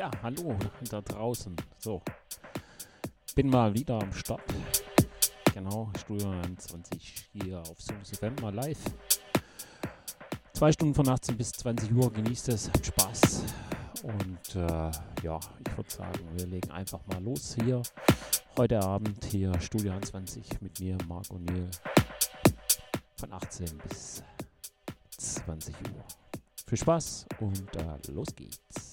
Ja, hallo da draußen. So, bin mal wieder am Start. Genau, Studio 20 hier auf Sonus FM mal live. Zwei Stunden von 18 bis 20 Uhr, genießt es, hat Spaß. Und äh, ja, ich würde sagen, wir legen einfach mal los hier. Heute Abend hier Studio 20 mit mir, Marc O'Neill. Von 18 bis 20 Uhr. Viel Spaß und äh, los geht's.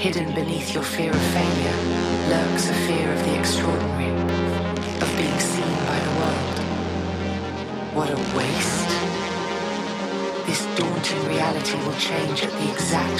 Hidden beneath your fear of failure lurks a fear of the extraordinary, of being seen by the world. What a waste. This daunting reality will change at the exact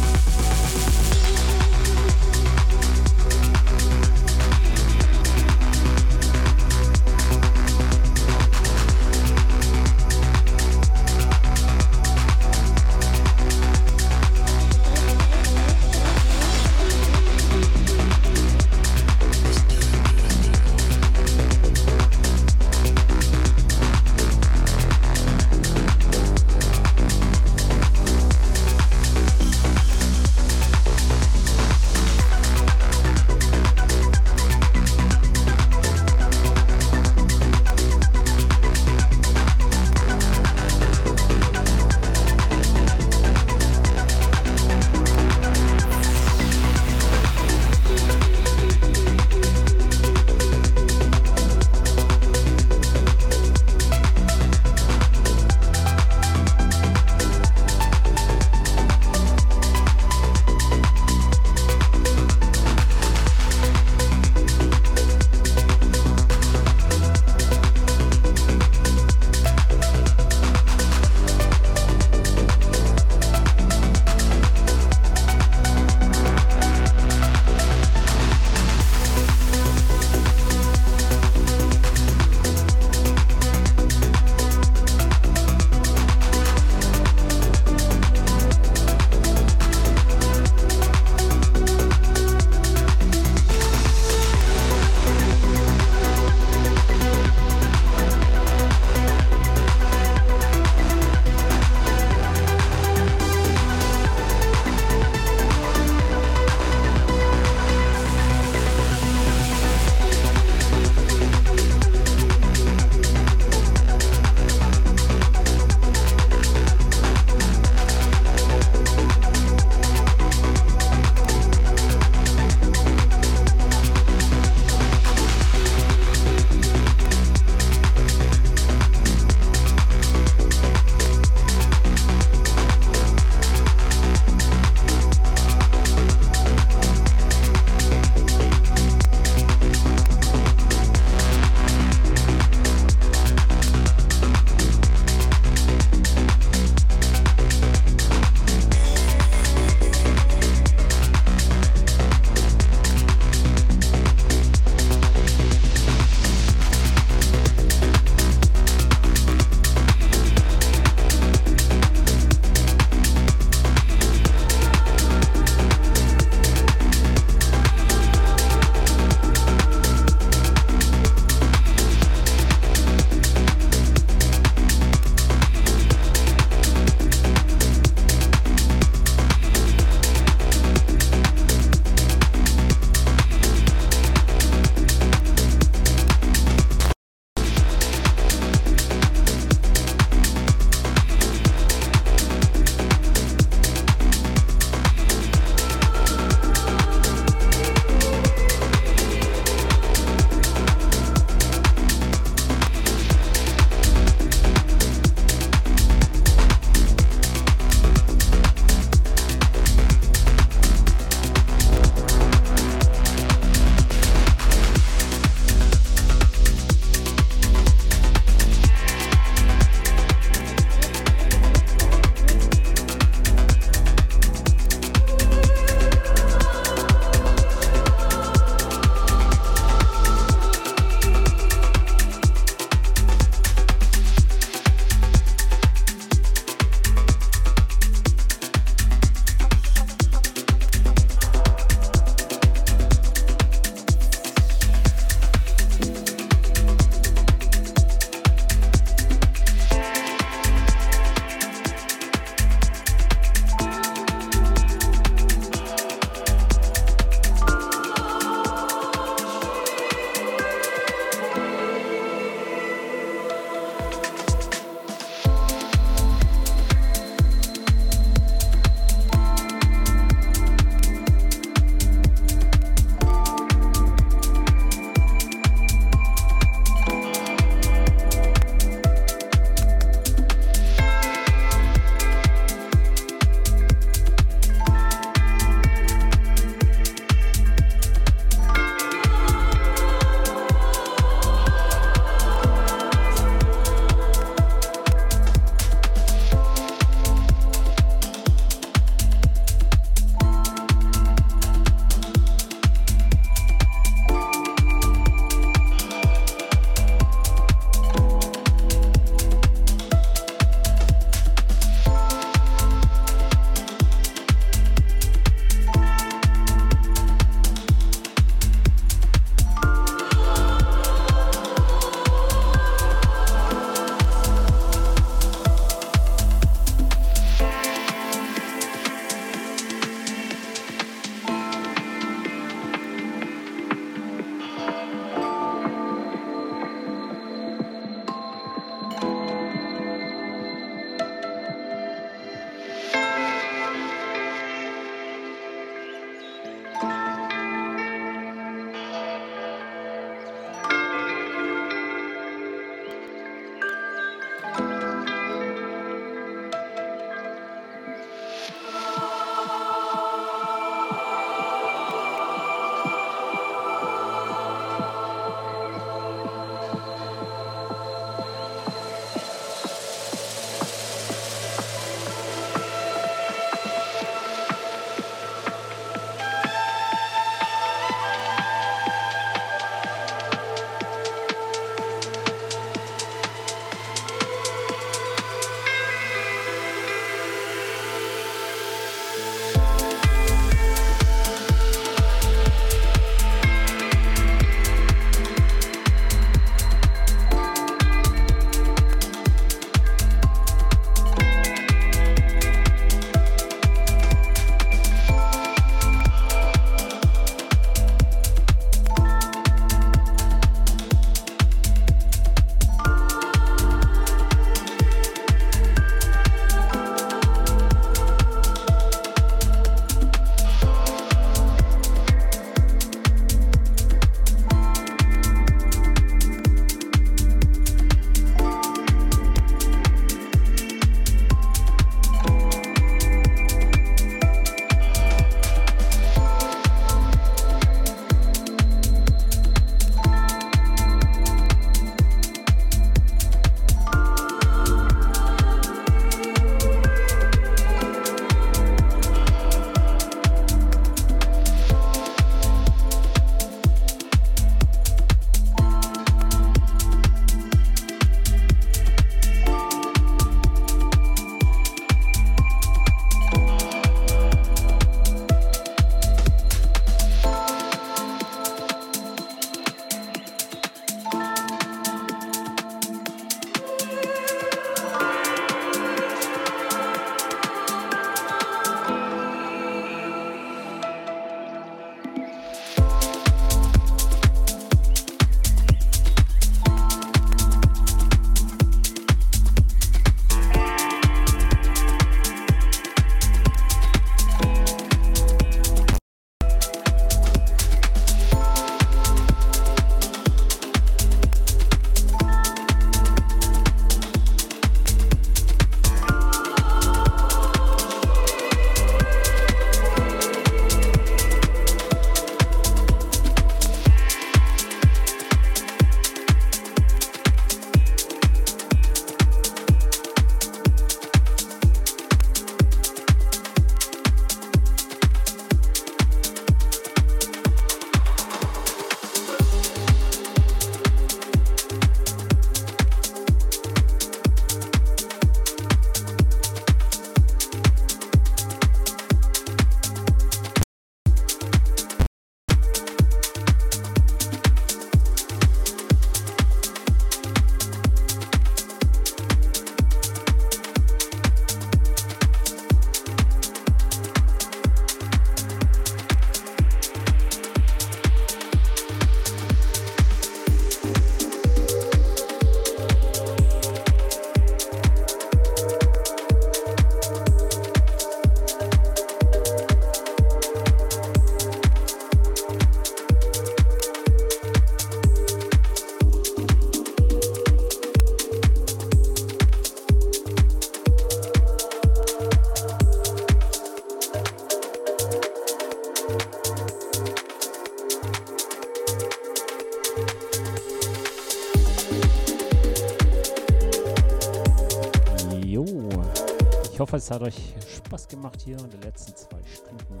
hoffe, es hat euch Spaß gemacht hier in den letzten zwei Stunden.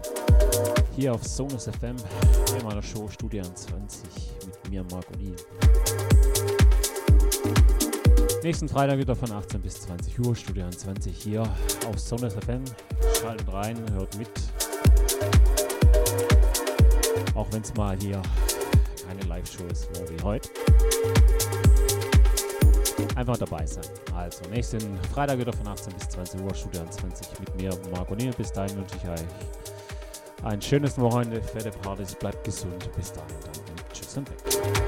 Hier auf Sonus FM, in meiner Show Studio 20 mit mir, Marco Lee. Nächsten Freitag wieder von 18 bis 20 Uhr, Studio 20 hier auf Sonus FM. Schaltet rein, hört mit. Auch wenn es mal hier keine Live-Show ist, wie heute. Einfach dabei sein. Also, nächsten Freitag wieder von 18 bis 20 Uhr, Studio 20 mit mir, Marco Niel. Bis dahin wünsche ich euch ein schönes Wochenende, fette Partys, bleibt gesund. Bis dahin dann. Tschüss und weg.